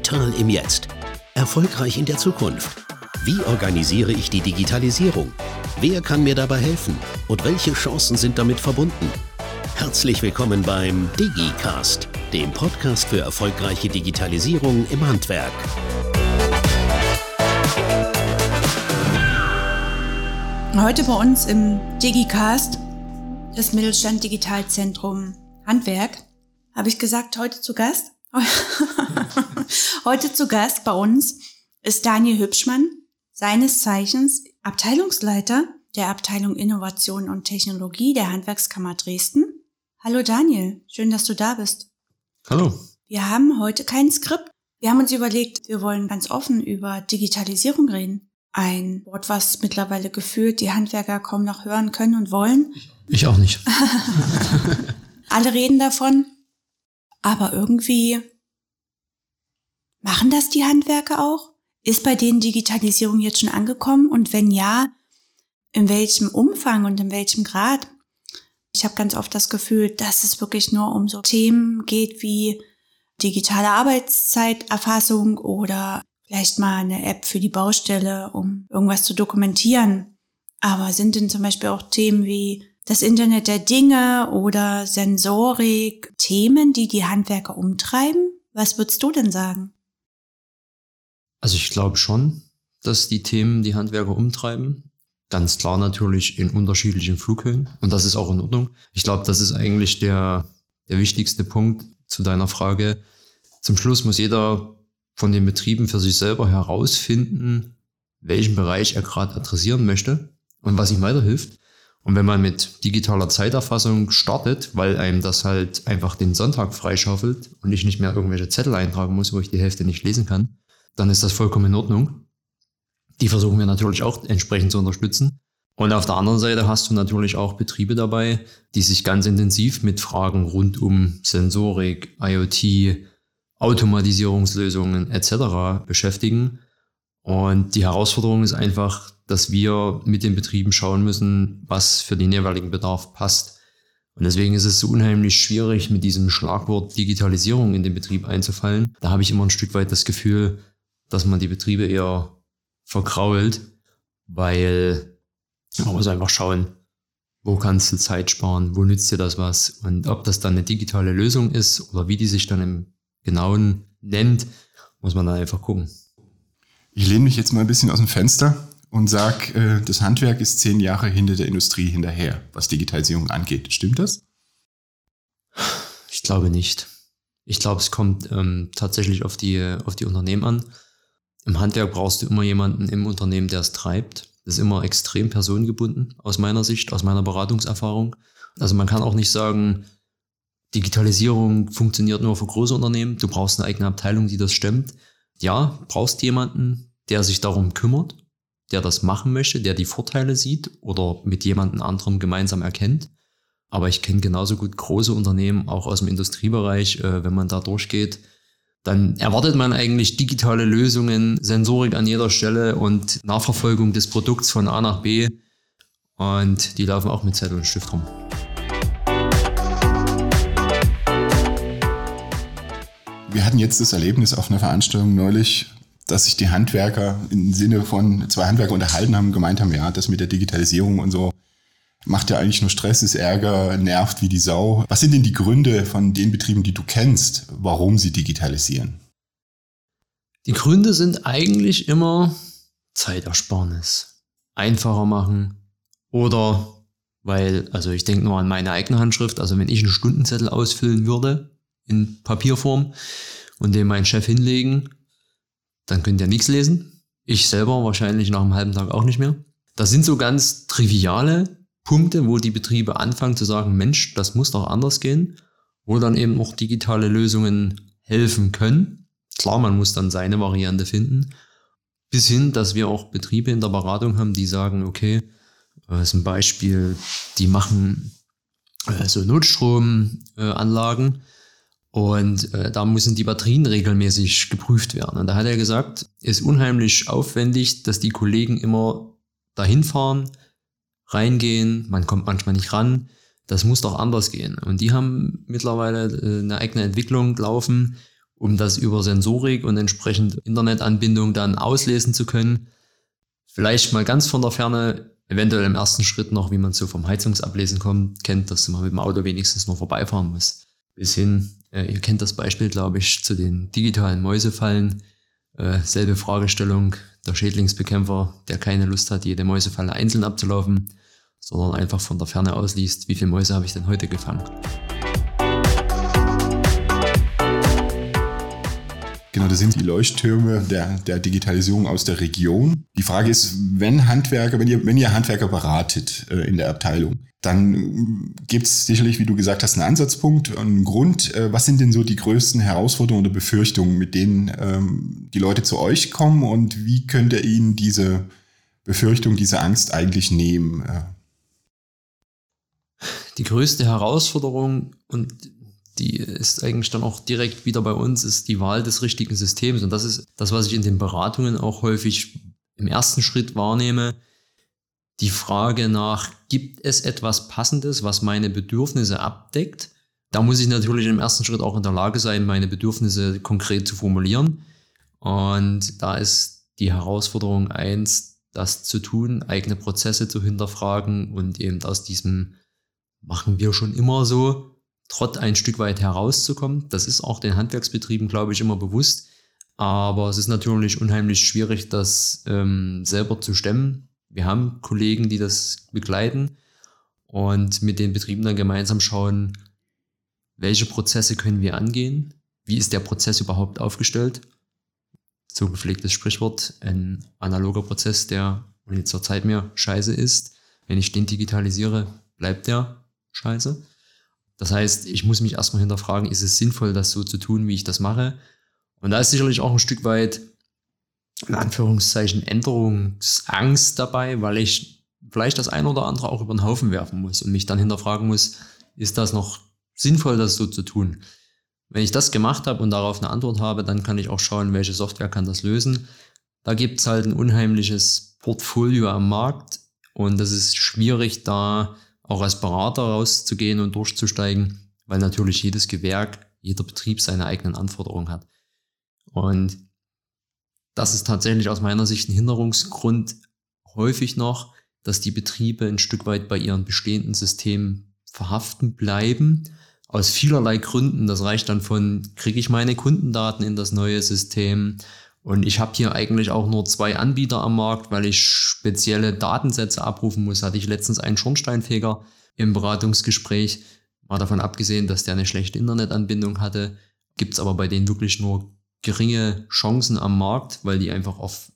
Digital im Jetzt. Erfolgreich in der Zukunft. Wie organisiere ich die Digitalisierung? Wer kann mir dabei helfen? Und welche Chancen sind damit verbunden? Herzlich willkommen beim DigiCast, dem Podcast für erfolgreiche Digitalisierung im Handwerk. Heute bei uns im DigiCast das Mittelstand Digitalzentrum Handwerk. Habe ich gesagt, heute zu Gast? heute zu Gast bei uns ist Daniel Hübschmann, seines Zeichens Abteilungsleiter der Abteilung Innovation und Technologie der Handwerkskammer Dresden. Hallo Daniel, schön, dass du da bist. Hallo. Wir haben heute kein Skript. Wir haben uns überlegt, wir wollen ganz offen über Digitalisierung reden. Ein Wort, was mittlerweile gefühlt die Handwerker kaum noch hören können und wollen. Ich auch nicht. Alle reden davon, aber irgendwie machen das die Handwerker auch? Ist bei denen Digitalisierung jetzt schon angekommen? Und wenn ja, in welchem Umfang und in welchem Grad? Ich habe ganz oft das Gefühl, dass es wirklich nur um so Themen geht wie digitale Arbeitszeiterfassung oder vielleicht mal eine App für die Baustelle, um irgendwas zu dokumentieren. Aber sind denn zum Beispiel auch Themen wie das Internet der Dinge oder Sensorik Themen, die die Handwerker umtreiben? Was würdest du denn sagen? Also ich glaube schon, dass die Themen die Handwerker umtreiben. Ganz klar natürlich in unterschiedlichen Flughöhen. Und das ist auch in Ordnung. Ich glaube, das ist eigentlich der, der wichtigste Punkt zu deiner Frage. Zum Schluss muss jeder von den Betrieben für sich selber herausfinden, welchen Bereich er gerade adressieren möchte und was ihm weiterhilft. Und wenn man mit digitaler Zeiterfassung startet, weil einem das halt einfach den Sonntag freischaufelt und ich nicht mehr irgendwelche Zettel eintragen muss, wo ich die Hälfte nicht lesen kann, dann ist das vollkommen in Ordnung. Die versuchen wir natürlich auch entsprechend zu unterstützen. Und auf der anderen Seite hast du natürlich auch Betriebe dabei, die sich ganz intensiv mit Fragen rund um Sensorik, IoT, Automatisierungslösungen etc. beschäftigen. Und die Herausforderung ist einfach, dass wir mit den Betrieben schauen müssen, was für den jeweiligen Bedarf passt. Und deswegen ist es so unheimlich schwierig, mit diesem Schlagwort Digitalisierung in den Betrieb einzufallen. Da habe ich immer ein Stück weit das Gefühl, dass man die Betriebe eher verkrault, weil man muss einfach schauen, wo kannst du Zeit sparen, wo nützt dir das was und ob das dann eine digitale Lösung ist oder wie die sich dann im genauen nennt, muss man dann einfach gucken. Ich lehne mich jetzt mal ein bisschen aus dem Fenster und sage, äh, das Handwerk ist zehn Jahre hinter der Industrie hinterher, was Digitalisierung angeht. Stimmt das? Ich glaube nicht. Ich glaube, es kommt ähm, tatsächlich auf die, auf die Unternehmen an. Im Handwerk brauchst du immer jemanden im Unternehmen, der es treibt. Das ist immer extrem personengebunden, aus meiner Sicht, aus meiner Beratungserfahrung. Also man kann auch nicht sagen, Digitalisierung funktioniert nur für große Unternehmen. Du brauchst eine eigene Abteilung, die das stemmt. Ja, brauchst jemanden, der sich darum kümmert, der das machen möchte, der die Vorteile sieht oder mit jemandem anderem gemeinsam erkennt. Aber ich kenne genauso gut große Unternehmen, auch aus dem Industriebereich, äh, wenn man da durchgeht, dann erwartet man eigentlich digitale Lösungen, Sensorik an jeder Stelle und Nachverfolgung des Produkts von A nach B. Und die laufen auch mit Zettel und Stift rum. Wir hatten jetzt das Erlebnis auf einer Veranstaltung neulich, dass sich die Handwerker im Sinne von zwei Handwerker unterhalten haben, gemeint haben, ja, das mit der Digitalisierung und so macht ja eigentlich nur Stress, ist Ärger, nervt wie die Sau. Was sind denn die Gründe von den Betrieben, die du kennst, warum sie digitalisieren? Die Gründe sind eigentlich immer Zeitersparnis, einfacher machen oder weil, also ich denke nur an meine eigene Handschrift, also wenn ich einen Stundenzettel ausfüllen würde in Papierform und den meinen Chef hinlegen, dann könnt ihr nichts lesen. Ich selber wahrscheinlich nach einem halben Tag auch nicht mehr. Das sind so ganz triviale Punkte, wo die Betriebe anfangen zu sagen, Mensch, das muss doch anders gehen, wo dann eben auch digitale Lösungen helfen können. Klar, man muss dann seine Variante finden. Bis hin, dass wir auch Betriebe in der Beratung haben, die sagen, okay, das ist ein Beispiel, die machen äh, so Notstromanlagen und äh, da müssen die Batterien regelmäßig geprüft werden. Und da hat er gesagt, ist unheimlich aufwendig, dass die Kollegen immer dahin fahren, reingehen, man kommt manchmal nicht ran. Das muss doch anders gehen. Und die haben mittlerweile äh, eine eigene Entwicklung laufen, um das über Sensorik und entsprechend Internetanbindung dann auslesen zu können. Vielleicht mal ganz von der Ferne, eventuell im ersten Schritt noch, wie man so vom Heizungsablesen kommt, kennt, dass man mit dem Auto wenigstens nur vorbeifahren muss. Bis hin, äh, ihr kennt das Beispiel, glaube ich, zu den digitalen Mäusefallen. Äh, selbe Fragestellung, der Schädlingsbekämpfer, der keine Lust hat, jede Mäusefalle einzeln abzulaufen, sondern einfach von der Ferne ausliest, wie viele Mäuse habe ich denn heute gefangen. Genau, das sind die Leuchttürme der, der Digitalisierung aus der Region. Die Frage ist, wenn Handwerker, wenn ihr, wenn ihr Handwerker beratet äh, in der Abteilung, dann gibt es sicherlich, wie du gesagt hast, einen Ansatzpunkt, einen Grund. Äh, was sind denn so die größten Herausforderungen oder Befürchtungen, mit denen ähm, die Leute zu euch kommen und wie könnt ihr ihnen diese Befürchtung, diese Angst eigentlich nehmen? Äh? Die größte Herausforderung und die ist eigentlich dann auch direkt wieder bei uns, ist die Wahl des richtigen Systems. Und das ist das, was ich in den Beratungen auch häufig im ersten Schritt wahrnehme. Die Frage nach, gibt es etwas Passendes, was meine Bedürfnisse abdeckt? Da muss ich natürlich im ersten Schritt auch in der Lage sein, meine Bedürfnisse konkret zu formulieren. Und da ist die Herausforderung eins, das zu tun, eigene Prozesse zu hinterfragen und eben aus diesem machen wir schon immer so Trott ein Stück weit herauszukommen. Das ist auch den Handwerksbetrieben, glaube ich, immer bewusst. Aber es ist natürlich unheimlich schwierig, das ähm, selber zu stemmen. Wir haben Kollegen, die das begleiten und mit den Betrieben dann gemeinsam schauen, welche Prozesse können wir angehen, wie ist der Prozess überhaupt aufgestellt. So gepflegtes Sprichwort, ein analoger Prozess, der zur Zeit mir scheiße ist. Wenn ich den digitalisiere, bleibt der scheiße. Das heißt, ich muss mich erstmal hinterfragen, ist es sinnvoll, das so zu tun, wie ich das mache? Und da ist sicherlich auch ein Stück weit, in Anführungszeichen, Änderungsangst dabei, weil ich vielleicht das ein oder andere auch über den Haufen werfen muss und mich dann hinterfragen muss, ist das noch sinnvoll, das so zu tun? Wenn ich das gemacht habe und darauf eine Antwort habe, dann kann ich auch schauen, welche Software kann das lösen. Da gibt es halt ein unheimliches Portfolio am Markt und das ist schwierig, da auch als Berater rauszugehen und durchzusteigen, weil natürlich jedes Gewerk, jeder Betrieb seine eigenen Anforderungen hat. Und das ist tatsächlich aus meiner Sicht ein Hinderungsgrund häufig noch, dass die Betriebe ein Stück weit bei ihren bestehenden Systemen verhaften bleiben. Aus vielerlei Gründen. Das reicht dann von, kriege ich meine Kundendaten in das neue System? Und ich habe hier eigentlich auch nur zwei Anbieter am Markt, weil ich spezielle Datensätze abrufen muss. Hatte ich letztens einen Schornsteinfeger im Beratungsgespräch. Mal davon abgesehen, dass der eine schlechte Internetanbindung hatte, gibt es aber bei denen wirklich nur geringe Chancen am Markt, weil die einfach auf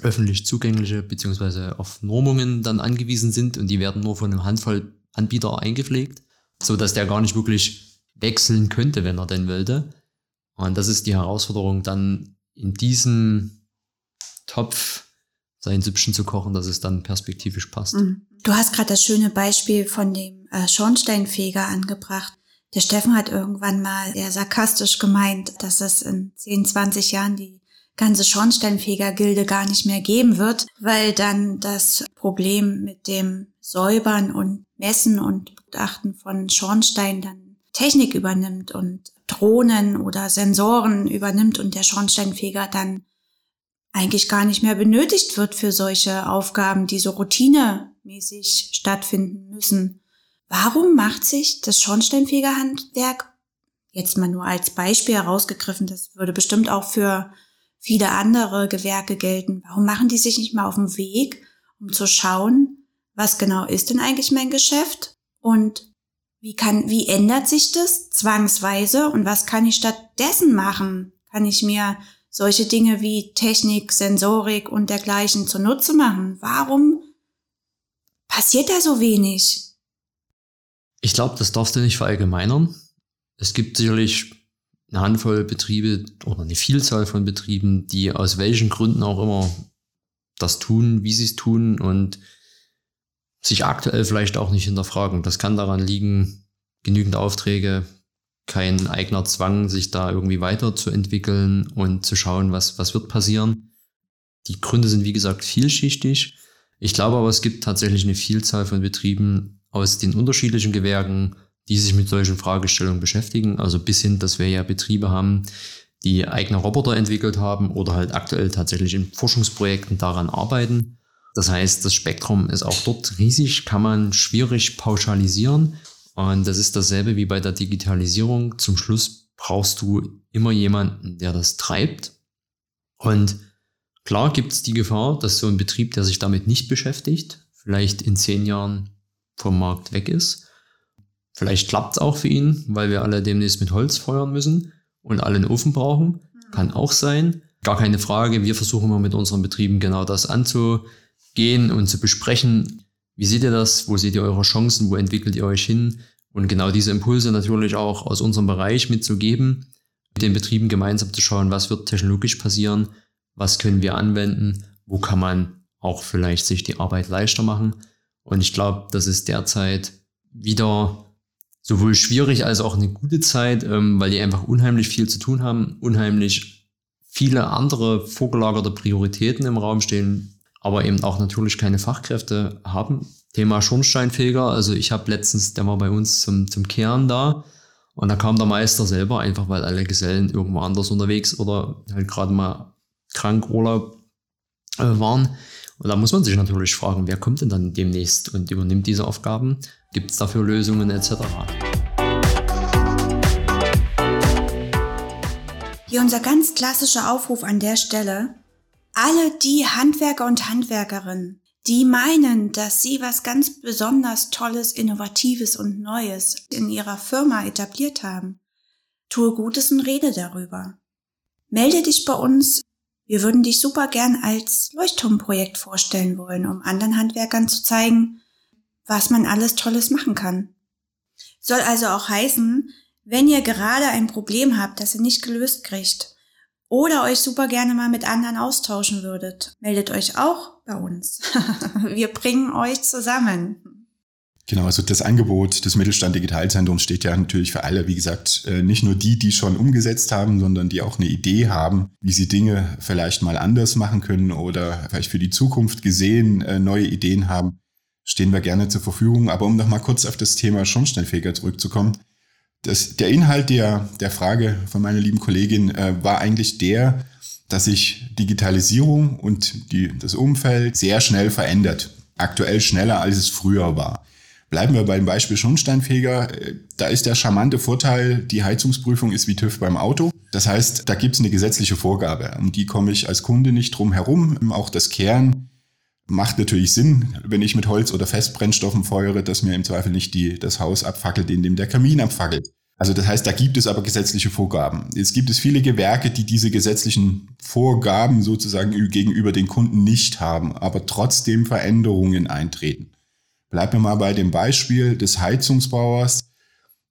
öffentlich zugängliche beziehungsweise auf Normungen dann angewiesen sind und die werden nur von einem Handvoll Anbieter eingepflegt, so dass der gar nicht wirklich wechseln könnte, wenn er denn wollte. Und das ist die Herausforderung, dann in diesem Topf sein Süppchen zu kochen, dass es dann perspektivisch passt. Mhm. Du hast gerade das schöne Beispiel von dem äh, Schornsteinfeger angebracht. Der Steffen hat irgendwann mal eher sarkastisch gemeint, dass es in 10, 20 Jahren die ganze Schornsteinfegergilde gar nicht mehr geben wird, weil dann das Problem mit dem Säubern und Messen und Beachten von Schornstein dann Technik übernimmt und Drohnen oder Sensoren übernimmt und der Schornsteinfeger dann eigentlich gar nicht mehr benötigt wird für solche Aufgaben, die so routinemäßig stattfinden müssen. Warum macht sich das Schornsteinfegerhandwerk, jetzt mal nur als Beispiel herausgegriffen, das würde bestimmt auch für viele andere Gewerke gelten, warum machen die sich nicht mal auf den Weg, um zu schauen, was genau ist denn eigentlich mein Geschäft und wie kann, wie ändert sich das zwangsweise und was kann ich stattdessen machen? Kann ich mir solche Dinge wie Technik, Sensorik und dergleichen zunutze machen? Warum passiert da so wenig? Ich glaube, das darfst du nicht verallgemeinern. Es gibt sicherlich eine Handvoll Betriebe oder eine Vielzahl von Betrieben, die aus welchen Gründen auch immer das tun, wie sie es tun und sich aktuell vielleicht auch nicht hinterfragen. Das kann daran liegen, genügend Aufträge, kein eigener Zwang, sich da irgendwie weiterzuentwickeln und zu schauen, was, was wird passieren. Die Gründe sind, wie gesagt, vielschichtig. Ich glaube aber, es gibt tatsächlich eine Vielzahl von Betrieben aus den unterschiedlichen Gewerken, die sich mit solchen Fragestellungen beschäftigen. Also bis hin, dass wir ja Betriebe haben, die eigene Roboter entwickelt haben oder halt aktuell tatsächlich in Forschungsprojekten daran arbeiten. Das heißt, das Spektrum ist auch dort riesig, kann man schwierig pauschalisieren. Und das ist dasselbe wie bei der Digitalisierung. Zum Schluss brauchst du immer jemanden, der das treibt. Und klar gibt es die Gefahr, dass so ein Betrieb, der sich damit nicht beschäftigt, vielleicht in zehn Jahren vom Markt weg ist. Vielleicht klappt es auch für ihn, weil wir alle demnächst mit Holz feuern müssen und alle einen Ofen brauchen. Kann auch sein. Gar keine Frage. Wir versuchen mal mit unseren Betrieben genau das anzugehen und zu besprechen. Wie seht ihr das? Wo seht ihr eure Chancen? Wo entwickelt ihr euch hin? Und genau diese Impulse natürlich auch aus unserem Bereich mitzugeben, mit den Betrieben gemeinsam zu schauen, was wird technologisch passieren, was können wir anwenden, wo kann man auch vielleicht sich die Arbeit leichter machen. Und ich glaube, das ist derzeit wieder sowohl schwierig als auch eine gute Zeit, ähm, weil die einfach unheimlich viel zu tun haben, unheimlich viele andere vorgelagerte Prioritäten im Raum stehen, aber eben auch natürlich keine Fachkräfte haben. Thema Schornsteinfeger, also ich habe letztens, der war bei uns zum, zum Kehren da und da kam der Meister selber, einfach weil alle Gesellen irgendwo anders unterwegs oder halt gerade mal krank Urlaub äh, waren. Und da muss man sich natürlich fragen, wer kommt denn dann demnächst und übernimmt diese Aufgaben? Gibt es dafür Lösungen etc.? Hier unser ganz klassischer Aufruf an der Stelle. Alle die Handwerker und Handwerkerinnen, die meinen, dass sie was ganz besonders Tolles, Innovatives und Neues in ihrer Firma etabliert haben, tue Gutes und rede darüber. Melde dich bei uns wir würden dich super gern als Leuchtturmprojekt vorstellen wollen, um anderen Handwerkern zu zeigen, was man alles Tolles machen kann. Soll also auch heißen, wenn ihr gerade ein Problem habt, das ihr nicht gelöst kriegt, oder euch super gerne mal mit anderen austauschen würdet, meldet euch auch bei uns. Wir bringen euch zusammen. Genau, also das Angebot des Mittelstand Digitalzentrums steht ja natürlich für alle, wie gesagt, äh, nicht nur die, die schon umgesetzt haben, sondern die auch eine Idee haben, wie sie Dinge vielleicht mal anders machen können oder vielleicht für die Zukunft gesehen äh, neue Ideen haben, stehen wir gerne zur Verfügung. Aber um noch mal kurz auf das Thema Schornsteinfeger zurückzukommen. Das, der Inhalt der, der Frage von meiner lieben Kollegin äh, war eigentlich der, dass sich Digitalisierung und die, das Umfeld sehr schnell verändert. Aktuell schneller, als es früher war. Bleiben wir beim Beispiel Schornsteinfeger. Da ist der charmante Vorteil, die Heizungsprüfung ist wie TÜV beim Auto. Das heißt, da gibt es eine gesetzliche Vorgabe. Um die komme ich als Kunde nicht drum herum. Auch das Kern macht natürlich Sinn, wenn ich mit Holz oder Festbrennstoffen feuere, dass mir im Zweifel nicht die, das Haus abfackelt, in dem der Kamin abfackelt. Also das heißt, da gibt es aber gesetzliche Vorgaben. Jetzt gibt es viele Gewerke, die diese gesetzlichen Vorgaben sozusagen gegenüber den Kunden nicht haben, aber trotzdem Veränderungen eintreten. Bleiben wir mal bei dem Beispiel des Heizungsbauers.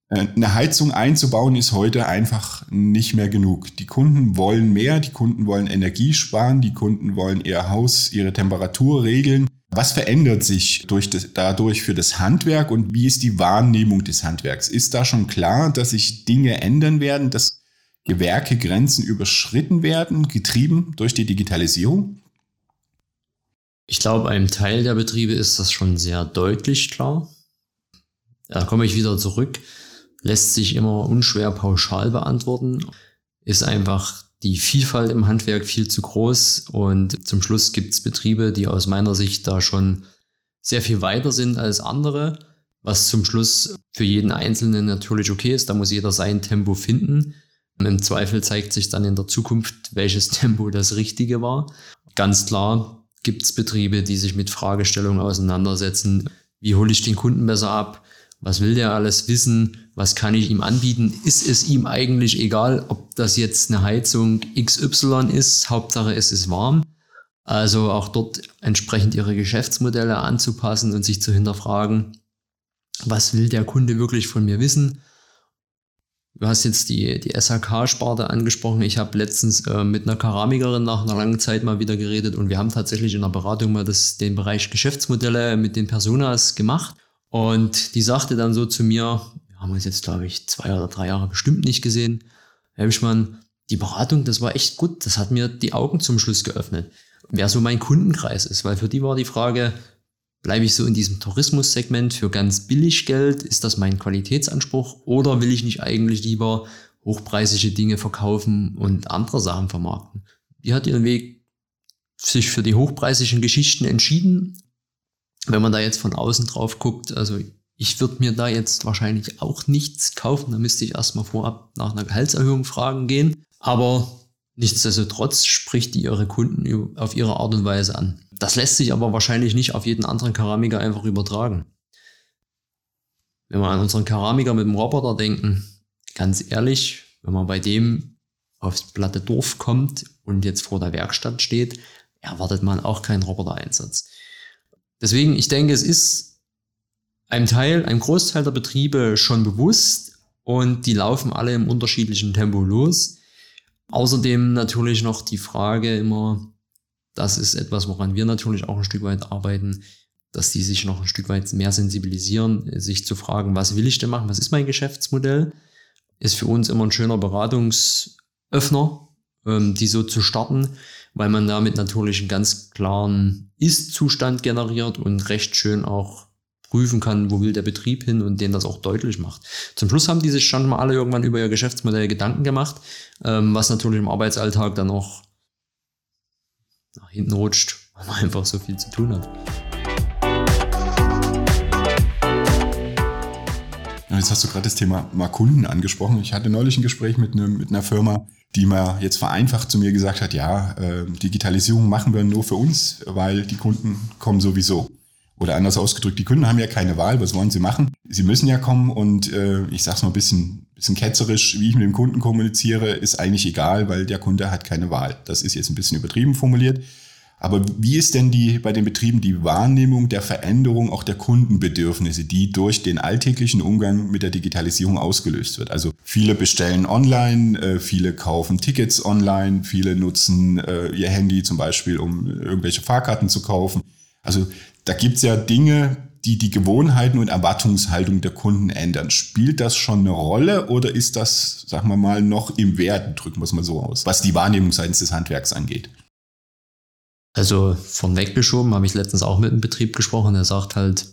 Äh, eine Heizung einzubauen ist heute einfach nicht mehr genug. Die Kunden wollen mehr, die Kunden wollen Energie sparen, die Kunden wollen ihr Haus, ihre Temperatur regeln. Was verändert sich durch das, dadurch für das Handwerk und wie ist die Wahrnehmung des Handwerks? Ist da schon klar, dass sich Dinge ändern werden, dass Gewerkegrenzen überschritten werden, getrieben durch die Digitalisierung? Ich glaube, einem Teil der Betriebe ist das schon sehr deutlich klar. Da komme ich wieder zurück. Lässt sich immer unschwer pauschal beantworten. Ist einfach die Vielfalt im Handwerk viel zu groß und zum Schluss gibt es Betriebe, die aus meiner Sicht da schon sehr viel weiter sind als andere, was zum Schluss für jeden Einzelnen natürlich okay ist. Da muss jeder sein Tempo finden. Im Zweifel zeigt sich dann in der Zukunft, welches Tempo das Richtige war. Ganz klar, gibt es Betriebe, die sich mit Fragestellungen auseinandersetzen. Wie hole ich den Kunden besser ab? Was will der alles wissen? Was kann ich ihm anbieten? Ist es ihm eigentlich egal, ob das jetzt eine Heizung XY ist? Hauptsache es ist warm. Also auch dort entsprechend ihre Geschäftsmodelle anzupassen und sich zu hinterfragen, was will der Kunde wirklich von mir wissen? Du hast jetzt die, die SHK-Sparte angesprochen. Ich habe letztens äh, mit einer Keramikerin nach einer langen Zeit mal wieder geredet und wir haben tatsächlich in der Beratung mal das, den Bereich Geschäftsmodelle mit den Personas gemacht. Und die sagte dann so zu mir, wir haben uns jetzt, glaube ich, zwei oder drei Jahre bestimmt nicht gesehen. Herr Wischmann, die Beratung, das war echt gut. Das hat mir die Augen zum Schluss geöffnet. Wer so mein Kundenkreis ist, weil für die war die Frage, Bleibe ich so in diesem Tourismussegment für ganz billig Geld? Ist das mein Qualitätsanspruch? Oder will ich nicht eigentlich lieber hochpreisige Dinge verkaufen und andere Sachen vermarkten? Die hat ihren Weg sich für die hochpreisigen Geschichten entschieden. Wenn man da jetzt von außen drauf guckt, also ich würde mir da jetzt wahrscheinlich auch nichts kaufen. Da müsste ich erstmal vorab nach einer Gehaltserhöhung fragen gehen. Aber nichtsdestotrotz spricht die ihre Kunden auf ihre Art und Weise an. Das lässt sich aber wahrscheinlich nicht auf jeden anderen Keramiker einfach übertragen. Wenn wir an unseren Keramiker mit dem Roboter denken, ganz ehrlich, wenn man bei dem aufs platte Dorf kommt und jetzt vor der Werkstatt steht, erwartet man auch keinen Roboter-Einsatz. Deswegen, ich denke, es ist einem Teil, einem Großteil der Betriebe schon bewusst und die laufen alle im unterschiedlichen Tempo los. Außerdem natürlich noch die Frage immer, das ist etwas, woran wir natürlich auch ein Stück weit arbeiten, dass die sich noch ein Stück weit mehr sensibilisieren, sich zu fragen, was will ich denn machen, was ist mein Geschäftsmodell, ist für uns immer ein schöner Beratungsöffner, ähm, die so zu starten, weil man damit natürlich einen ganz klaren Ist-Zustand generiert und recht schön auch prüfen kann, wo will der Betrieb hin und den das auch deutlich macht. Zum Schluss haben die sich schon mal alle irgendwann über ihr Geschäftsmodell Gedanken gemacht, ähm, was natürlich im Arbeitsalltag dann auch nach hinten rutscht, weil man einfach so viel zu tun hat. Jetzt hast du gerade das Thema mal Kunden angesprochen. Ich hatte neulich ein Gespräch mit, einem, mit einer Firma, die mal jetzt vereinfacht zu mir gesagt hat, ja, äh, Digitalisierung machen wir nur für uns, weil die Kunden kommen sowieso. Oder anders ausgedrückt, die Kunden haben ja keine Wahl, was wollen sie machen? Sie müssen ja kommen und äh, ich sage es mal ein bisschen, bisschen ketzerisch, wie ich mit dem Kunden kommuniziere, ist eigentlich egal, weil der Kunde hat keine Wahl. Das ist jetzt ein bisschen übertrieben formuliert. Aber wie ist denn die bei den Betrieben die Wahrnehmung der Veränderung auch der Kundenbedürfnisse, die durch den alltäglichen Umgang mit der Digitalisierung ausgelöst wird? Also viele bestellen online, äh, viele kaufen Tickets online, viele nutzen äh, ihr Handy zum Beispiel, um irgendwelche Fahrkarten zu kaufen. Also da gibt's ja Dinge, die die Gewohnheiten und Erwartungshaltung der Kunden ändern. Spielt das schon eine Rolle oder ist das, sagen wir mal, noch im Werden, drücken wir es mal so aus, was die Wahrnehmung seitens des Handwerks angeht? Also von weggeschoben habe ich letztens auch mit einem Betrieb gesprochen, der sagt halt,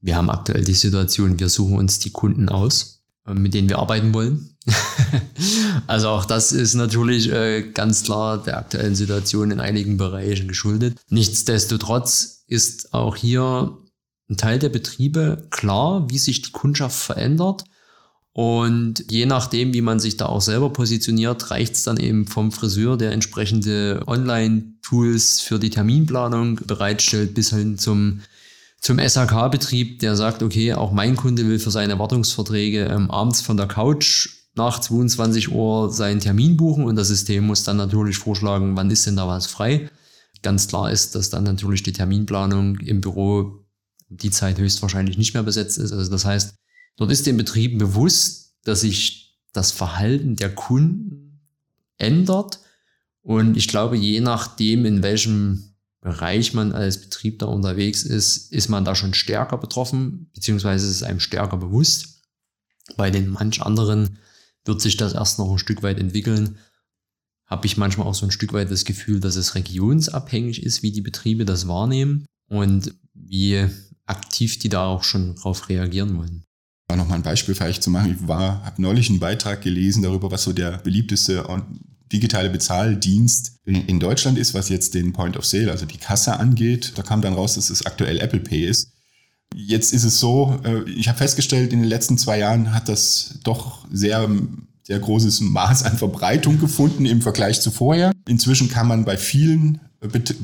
wir haben aktuell die Situation, wir suchen uns die Kunden aus, äh, mit denen wir arbeiten wollen. also auch das ist natürlich äh, ganz klar der aktuellen Situation in einigen Bereichen geschuldet. Nichtsdestotrotz ist auch hier ein Teil der Betriebe klar, wie sich die Kundschaft verändert. Und je nachdem, wie man sich da auch selber positioniert, reicht es dann eben vom Friseur, der entsprechende Online-Tools für die Terminplanung bereitstellt, bis hin zum, zum SHK-Betrieb, der sagt, okay, auch mein Kunde will für seine Wartungsverträge ähm, abends von der Couch nach 22 Uhr seinen Termin buchen und das System muss dann natürlich vorschlagen, wann ist denn da was frei. Ganz klar ist, dass dann natürlich die Terminplanung im Büro die Zeit höchstwahrscheinlich nicht mehr besetzt ist. Also das heißt, dort ist den Betrieben bewusst, dass sich das Verhalten der Kunden ändert. Und ich glaube, je nachdem, in welchem Bereich man als Betrieb da unterwegs ist, ist man da schon stärker betroffen, beziehungsweise ist es einem stärker bewusst. Bei den manch anderen wird sich das erst noch ein Stück weit entwickeln. Habe ich manchmal auch so ein Stück weit das Gefühl, dass es regionsabhängig ist, wie die Betriebe das wahrnehmen und wie aktiv die da auch schon drauf reagieren wollen. War noch mal ein Beispiel vielleicht zu machen. Ich war, habe neulich einen Beitrag gelesen darüber, was so der beliebteste digitale Bezahldienst in Deutschland ist, was jetzt den Point of Sale, also die Kasse angeht. Da kam dann raus, dass es aktuell Apple Pay ist. Jetzt ist es so, äh, ich habe festgestellt, in den letzten zwei Jahren hat das doch sehr, sehr großes Maß an Verbreitung gefunden im Vergleich zu vorher. Inzwischen kann man bei vielen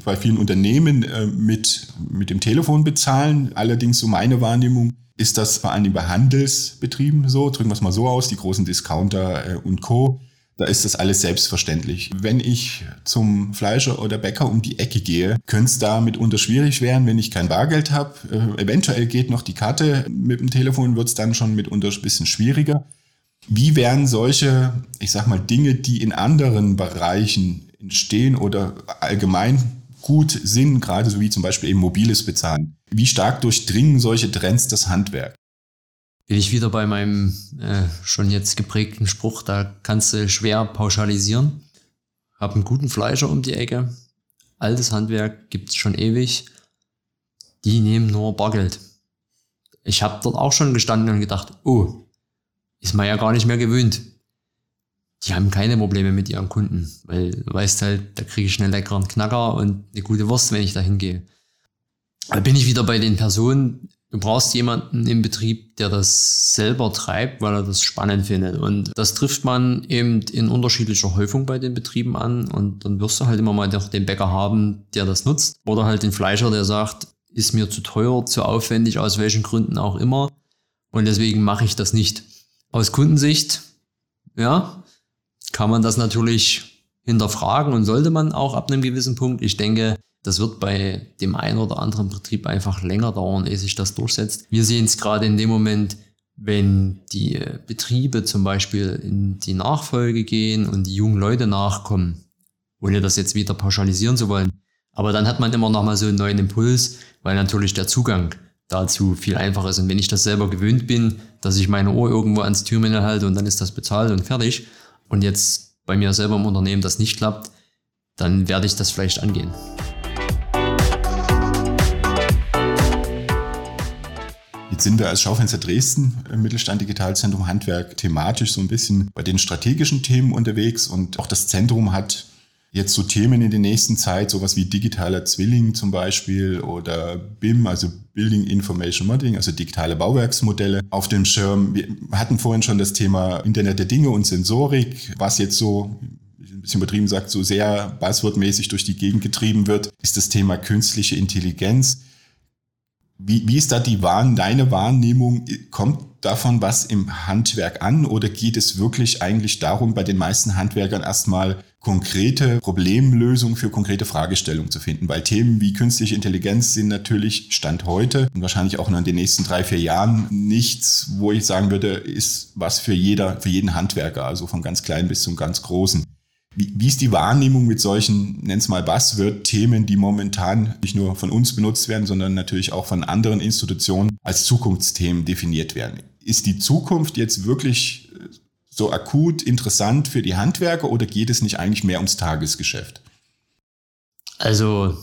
bei vielen Unternehmen äh, mit, mit dem Telefon bezahlen. Allerdings, so meine Wahrnehmung, ist das vor Dingen bei Handelsbetrieben so, drücken wir es mal so aus, die großen Discounter äh, und Co. Da ist das alles selbstverständlich. Wenn ich zum Fleischer oder Bäcker um die Ecke gehe, könnte es da mitunter schwierig werden, wenn ich kein Bargeld habe. Äh, eventuell geht noch die Karte. Mit dem Telefon wird es dann schon mitunter ein bisschen schwieriger. Wie werden solche, ich sag mal, Dinge, die in anderen Bereichen entstehen oder allgemein gut sind, gerade so wie zum Beispiel eben mobiles Bezahlen. Wie stark durchdringen solche Trends das Handwerk? Bin ich wieder bei meinem äh, schon jetzt geprägten Spruch, da kannst du schwer pauschalisieren. Hab einen guten Fleischer um die Ecke. Altes Handwerk gibt es schon ewig. die nehmen nur Bargeld. Ich habe dort auch schon gestanden und gedacht, oh, ist man ja gar nicht mehr gewöhnt. Die haben keine Probleme mit ihren Kunden, weil du weißt halt, da kriege ich einen leckeren Knacker und eine gute Wurst, wenn ich da hingehe. Da bin ich wieder bei den Personen, du brauchst jemanden im Betrieb, der das selber treibt, weil er das spannend findet. Und das trifft man eben in unterschiedlicher Häufung bei den Betrieben an. Und dann wirst du halt immer mal den Bäcker haben, der das nutzt. Oder halt den Fleischer, der sagt, ist mir zu teuer, zu aufwendig, aus welchen Gründen auch immer. Und deswegen mache ich das nicht. Aus Kundensicht, ja, kann man das natürlich hinterfragen und sollte man auch ab einem gewissen Punkt. Ich denke, das wird bei dem einen oder anderen Betrieb einfach länger dauern, ehe sich das durchsetzt. Wir sehen es gerade in dem Moment, wenn die Betriebe zum Beispiel in die Nachfolge gehen und die jungen Leute nachkommen, ohne das jetzt wieder pauschalisieren zu wollen. Aber dann hat man immer noch mal so einen neuen Impuls, weil natürlich der Zugang dazu viel einfacher ist. Und wenn ich das selber gewöhnt bin, dass ich meine Ohr irgendwo ans Türmänner halte und dann ist das bezahlt und fertig, und jetzt bei mir selber im Unternehmen das nicht klappt, dann werde ich das vielleicht angehen. Jetzt sind wir als Schaufenster Dresden im Mittelstand Digitalzentrum Handwerk thematisch so ein bisschen bei den strategischen Themen unterwegs und auch das Zentrum hat jetzt so Themen in der nächsten Zeit, sowas wie digitaler Zwilling zum Beispiel oder BIM, also Building Information Modeling, also digitale Bauwerksmodelle auf dem Schirm. Wir hatten vorhin schon das Thema Internet der Dinge und Sensorik, was jetzt so ein bisschen übertrieben sagt, so sehr buzzwordmäßig durch die Gegend getrieben wird, ist das Thema künstliche Intelligenz. Wie, wie ist da die Wahrn deine Wahrnehmung? Kommt davon was im Handwerk an oder geht es wirklich eigentlich darum, bei den meisten Handwerkern erstmal konkrete Problemlösungen für konkrete Fragestellungen zu finden? Weil Themen wie künstliche Intelligenz sind natürlich Stand heute und wahrscheinlich auch noch in den nächsten drei, vier Jahren nichts, wo ich sagen würde, ist was für jeder, für jeden Handwerker, also von ganz klein bis zum ganz großen. Wie, ist die Wahrnehmung mit solchen, nenn's mal Buzzword-Themen, die momentan nicht nur von uns benutzt werden, sondern natürlich auch von anderen Institutionen als Zukunftsthemen definiert werden? Ist die Zukunft jetzt wirklich äh, so akut interessant für die Handwerker oder geht es nicht eigentlich mehr ums Tagesgeschäft? Also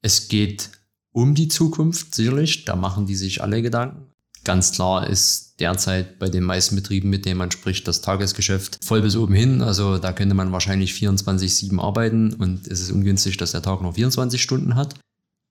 es geht um die Zukunft, sicherlich. Da machen die sich alle Gedanken. Ganz klar ist derzeit bei den meisten Betrieben, mit denen man spricht, das Tagesgeschäft voll bis oben hin. Also da könnte man wahrscheinlich 24-7 arbeiten und es ist ungünstig, dass der Tag nur 24 Stunden hat.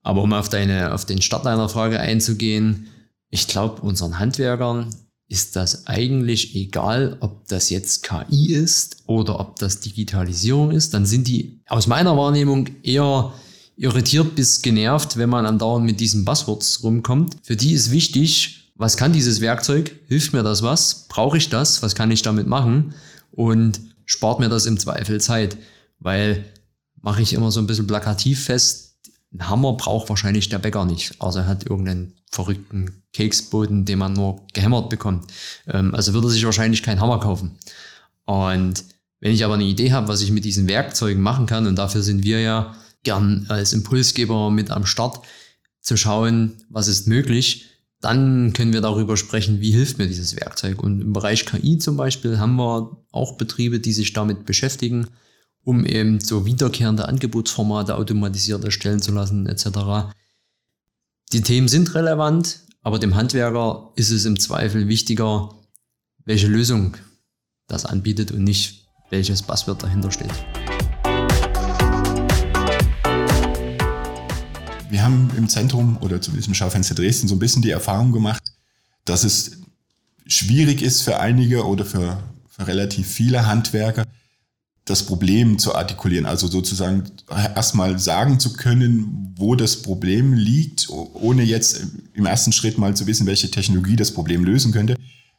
Aber um auf, deine, auf den Start deiner Frage einzugehen, ich glaube, unseren Handwerkern ist das eigentlich egal, ob das jetzt KI ist oder ob das Digitalisierung ist. Dann sind die aus meiner Wahrnehmung eher irritiert bis genervt, wenn man andauernd mit diesen Buzzwords rumkommt. Für die ist wichtig, was kann dieses Werkzeug? Hilft mir das was? Brauche ich das? Was kann ich damit machen? Und spart mir das im Zweifel Zeit? Weil mache ich immer so ein bisschen plakativ fest, ein Hammer braucht wahrscheinlich der Bäcker nicht, außer er hat irgendeinen verrückten Keksboden, den man nur gehämmert bekommt. Ähm, also würde er sich wahrscheinlich keinen Hammer kaufen. Und wenn ich aber eine Idee habe, was ich mit diesen Werkzeugen machen kann, und dafür sind wir ja gern als Impulsgeber mit am Start, zu schauen, was ist möglich, dann können wir darüber sprechen, wie hilft mir dieses Werkzeug. Und im Bereich KI zum Beispiel haben wir auch Betriebe, die sich damit beschäftigen um eben so wiederkehrende Angebotsformate automatisiert erstellen zu lassen, etc. Die Themen sind relevant, aber dem Handwerker ist es im Zweifel wichtiger, welche Lösung das anbietet und nicht welches Passwort dahinter steht. Wir haben im Zentrum oder zumindest im Schaufenster Dresden so ein bisschen die Erfahrung gemacht, dass es schwierig ist für einige oder für, für relativ viele Handwerker, das Problem zu artikulieren, also sozusagen erstmal sagen zu können, wo das Problem liegt, ohne jetzt im ersten Schritt mal zu wissen, welche Technologie das Problem lösen könnte,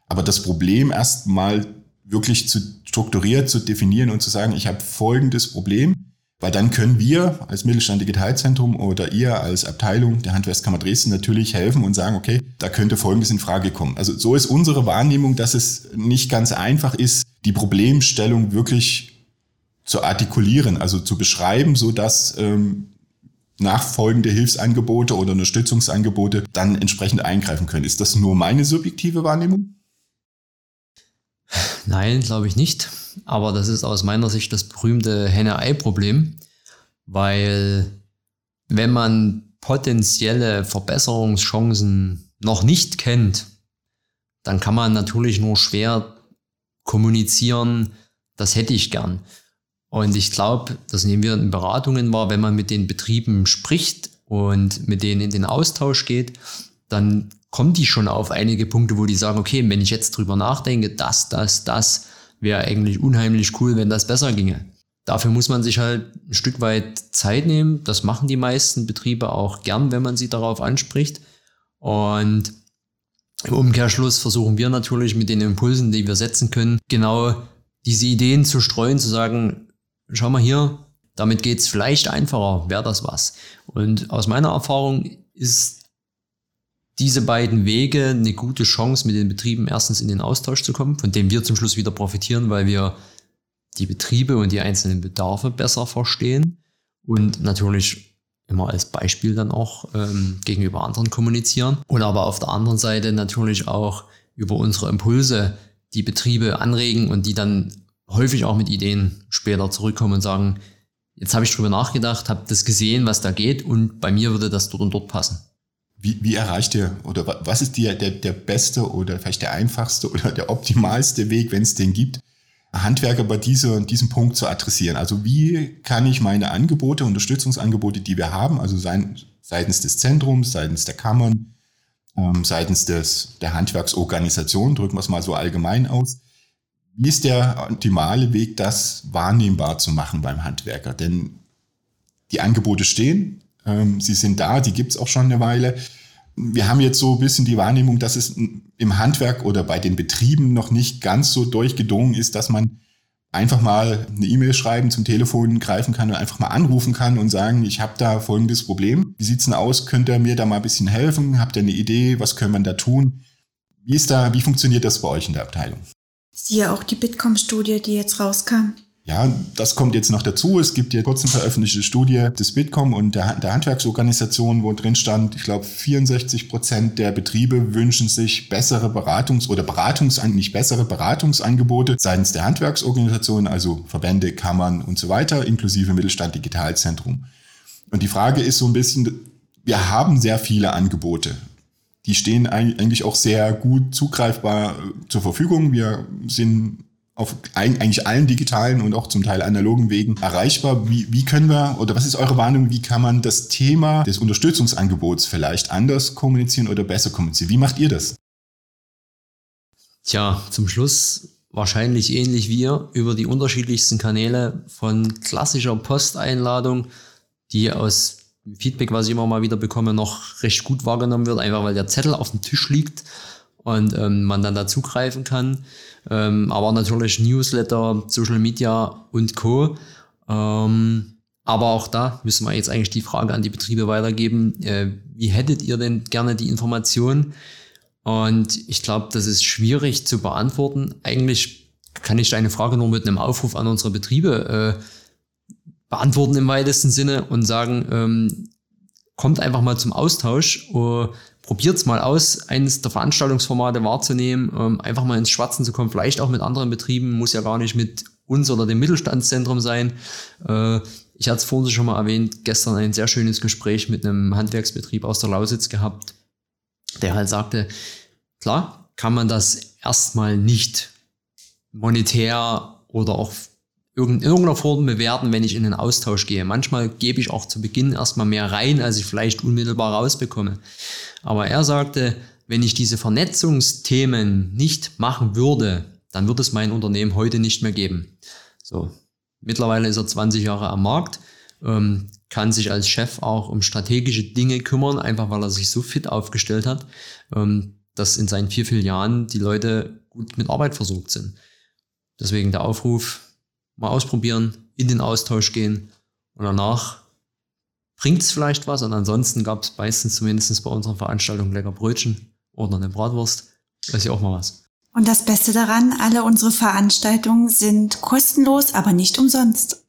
aber das Problem erstmal wirklich zu strukturiert zu definieren und zu sagen, ich habe folgendes Problem, weil dann können wir als Mittelstand Digitalzentrum oder ihr als Abteilung der Handwerkskammer Dresden natürlich helfen und sagen, okay, da könnte Folgendes in Frage kommen. Also so ist unsere Wahrnehmung, dass es nicht ganz einfach ist, die Problemstellung wirklich zu artikulieren, also zu beschreiben, so dass ähm, nachfolgende Hilfsangebote oder Unterstützungsangebote dann entsprechend eingreifen können. Ist das nur meine subjektive Wahrnehmung? Nein, glaube ich nicht. Aber das ist aus meiner Sicht das berühmte Henne-Ei-Problem, weil wenn man potenzielle Verbesserungschancen noch nicht kennt, dann kann man natürlich nur schwer kommunizieren, das hätte ich gern. Und ich glaube, das nehmen wir in Beratungen wahr, wenn man mit den Betrieben spricht und mit denen in den Austausch geht, dann kommen die schon auf einige Punkte, wo die sagen, okay, wenn ich jetzt drüber nachdenke, das, das, das wäre eigentlich unheimlich cool, wenn das besser ginge. Dafür muss man sich halt ein Stück weit Zeit nehmen. Das machen die meisten Betriebe auch gern, wenn man sie darauf anspricht. Und im Umkehrschluss versuchen wir natürlich mit den Impulsen, die wir setzen können, genau diese Ideen zu streuen, zu sagen, schau mal hier, damit geht's vielleicht einfacher, wäre das was. Und aus meiner Erfahrung ist diese beiden Wege eine gute Chance, mit den Betrieben erstens in den Austausch zu kommen, von dem wir zum Schluss wieder profitieren, weil wir die Betriebe und die einzelnen Bedarfe besser verstehen und natürlich immer als Beispiel dann auch ähm, gegenüber anderen kommunizieren und aber auf der anderen Seite natürlich auch über unsere Impulse die Betriebe anregen und die dann häufig auch mit Ideen später zurückkommen und sagen, jetzt habe ich drüber nachgedacht, habe das gesehen, was da geht und bei mir würde das dort und dort passen. Wie, wie erreicht ihr oder was ist dir der, der beste oder vielleicht der einfachste oder der optimalste Weg, wenn es den gibt, Handwerker bei dieser, diesem Punkt zu adressieren? Also wie kann ich meine Angebote, Unterstützungsangebote, die wir haben, also seitens des Zentrums, seitens der Kammern, ähm, seitens des, der Handwerksorganisation, drücken wir es mal so allgemein aus, wie ist der optimale Weg, das wahrnehmbar zu machen beim Handwerker? Denn die Angebote stehen, ähm, sie sind da, die gibt es auch schon eine Weile. Wir haben jetzt so ein bisschen die Wahrnehmung, dass es im Handwerk oder bei den Betrieben noch nicht ganz so durchgedrungen ist, dass man einfach mal eine E-Mail schreiben, zum Telefon greifen kann und einfach mal anrufen kann und sagen, ich habe da folgendes Problem. Wie sieht's denn aus? Könnt ihr mir da mal ein bisschen helfen? Habt ihr eine Idee? Was können wir da tun? Wie ist da, wie funktioniert das bei euch in der Abteilung? Siehe auch die Bitkom-Studie, die jetzt rauskam. Ja, das kommt jetzt noch dazu. Es gibt ja kurz eine veröffentlichte Studie des Bitkom und der, der Handwerksorganisation, wo drin stand, ich glaube, 64 Prozent der Betriebe wünschen sich bessere Beratungs- oder Beratungs nicht bessere Beratungsangebote seitens der Handwerksorganisation, also Verbände, Kammern und so weiter, inklusive Mittelstand Digitalzentrum. Und die Frage ist so ein bisschen, wir haben sehr viele Angebote die stehen eigentlich auch sehr gut zugreifbar äh, zur Verfügung. Wir sind auf eigentlich allen digitalen und auch zum Teil analogen Wegen erreichbar. Wie, wie können wir, oder was ist eure Warnung, wie kann man das Thema des Unterstützungsangebots vielleicht anders kommunizieren oder besser kommunizieren? Wie macht ihr das? Tja, zum Schluss wahrscheinlich ähnlich wie ihr über die unterschiedlichsten Kanäle von klassischer Posteinladung, die aus Feedback, was ich immer mal wieder bekomme, noch recht gut wahrgenommen wird, einfach weil der Zettel auf dem Tisch liegt und ähm, man dann dazugreifen kann. Ähm, aber natürlich Newsletter, Social Media und Co. Ähm, aber auch da müssen wir jetzt eigentlich die Frage an die Betriebe weitergeben. Äh, wie hättet ihr denn gerne die Information? Und ich glaube, das ist schwierig zu beantworten. Eigentlich kann ich deine Frage nur mit einem Aufruf an unsere Betriebe äh, beantworten im weitesten Sinne und sagen, ähm, kommt einfach mal zum Austausch, uh, probiert's mal aus, eines der Veranstaltungsformate wahrzunehmen, ähm, einfach mal ins Schwatzen zu kommen, vielleicht auch mit anderen Betrieben, muss ja gar nicht mit uns oder dem Mittelstandszentrum sein. Äh, ich hatte es vorhin schon mal erwähnt, gestern ein sehr schönes Gespräch mit einem Handwerksbetrieb aus der Lausitz gehabt, der halt sagte, klar, kann man das erstmal nicht monetär oder auch in irgendeiner Form bewerten, wenn ich in den Austausch gehe. Manchmal gebe ich auch zu Beginn erstmal mehr rein, als ich vielleicht unmittelbar rausbekomme. Aber er sagte, wenn ich diese Vernetzungsthemen nicht machen würde, dann würde es mein Unternehmen heute nicht mehr geben. So. Mittlerweile ist er 20 Jahre am Markt, ähm, kann sich als Chef auch um strategische Dinge kümmern, einfach weil er sich so fit aufgestellt hat, ähm, dass in seinen vier Jahren die Leute gut mit Arbeit versorgt sind. Deswegen der Aufruf, mal ausprobieren, in den Austausch gehen und danach bringt es vielleicht was und ansonsten gab es meistens zumindest bei unserer Veranstaltung lecker Brötchen oder eine Bratwurst. Das ist ja auch mal was. Und das Beste daran, alle unsere Veranstaltungen sind kostenlos, aber nicht umsonst.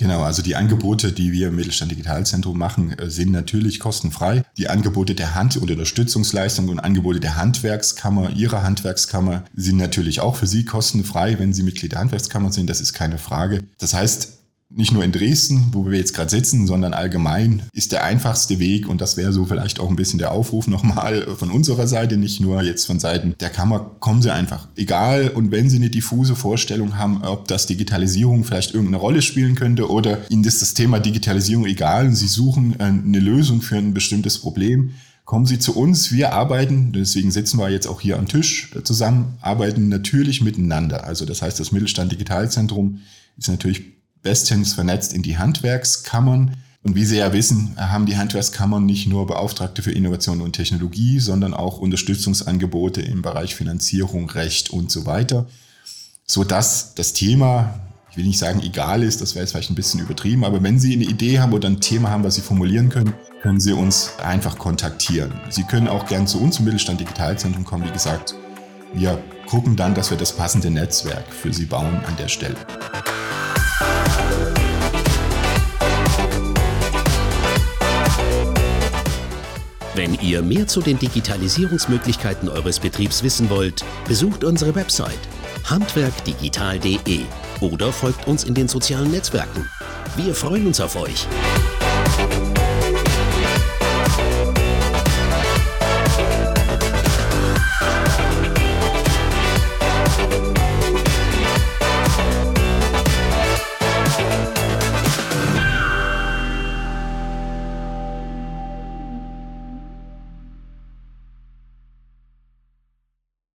Genau, also die Angebote, die wir im Mittelstand Digitalzentrum machen, äh, sind natürlich kostenfrei. Die Angebote der Hand- und Unterstützungsleistung und Angebote der Handwerkskammer, Ihrer Handwerkskammer, sind natürlich auch für Sie kostenfrei, wenn Sie Mitglied der Handwerkskammer sind. Das ist keine Frage. Das heißt, nicht nur in Dresden, wo wir jetzt gerade sitzen, sondern allgemein ist der einfachste Weg und das wäre so vielleicht auch ein bisschen der Aufruf nochmal von unserer Seite, nicht nur jetzt von Seiten der Kammer, kommen Sie einfach. Egal und wenn Sie eine diffuse Vorstellung haben, ob das Digitalisierung vielleicht irgendeine Rolle spielen könnte oder Ihnen ist das Thema Digitalisierung egal und Sie suchen äh, eine Lösung für ein bestimmtes Problem, kommen Sie zu uns. Wir arbeiten, deswegen sitzen wir jetzt auch hier am Tisch zusammen, arbeiten natürlich miteinander. Also das heißt, das Mittelstand Digitalzentrum ist natürlich bestens vernetzt in die Handwerkskammern. Und wie Sie ja wissen, haben die Handwerkskammern nicht nur Beauftragte für Innovation und Technologie, sondern auch Unterstützungsangebote im Bereich Finanzierung, Recht und so weiter, sodass das Thema, ich will nicht sagen egal ist, das wäre jetzt vielleicht ein bisschen übertrieben, aber wenn Sie eine Idee haben oder ein Thema haben, was Sie formulieren können, können Sie uns einfach kontaktieren. Sie können auch gern zu uns im Mittelstand Digitalzentrum kommen. Wie gesagt, wir gucken dann, dass wir das passende Netzwerk für Sie bauen an der Stelle. Wenn ihr mehr zu den Digitalisierungsmöglichkeiten eures Betriebs wissen wollt, besucht unsere Website handwerkdigital.de oder folgt uns in den sozialen Netzwerken. Wir freuen uns auf euch.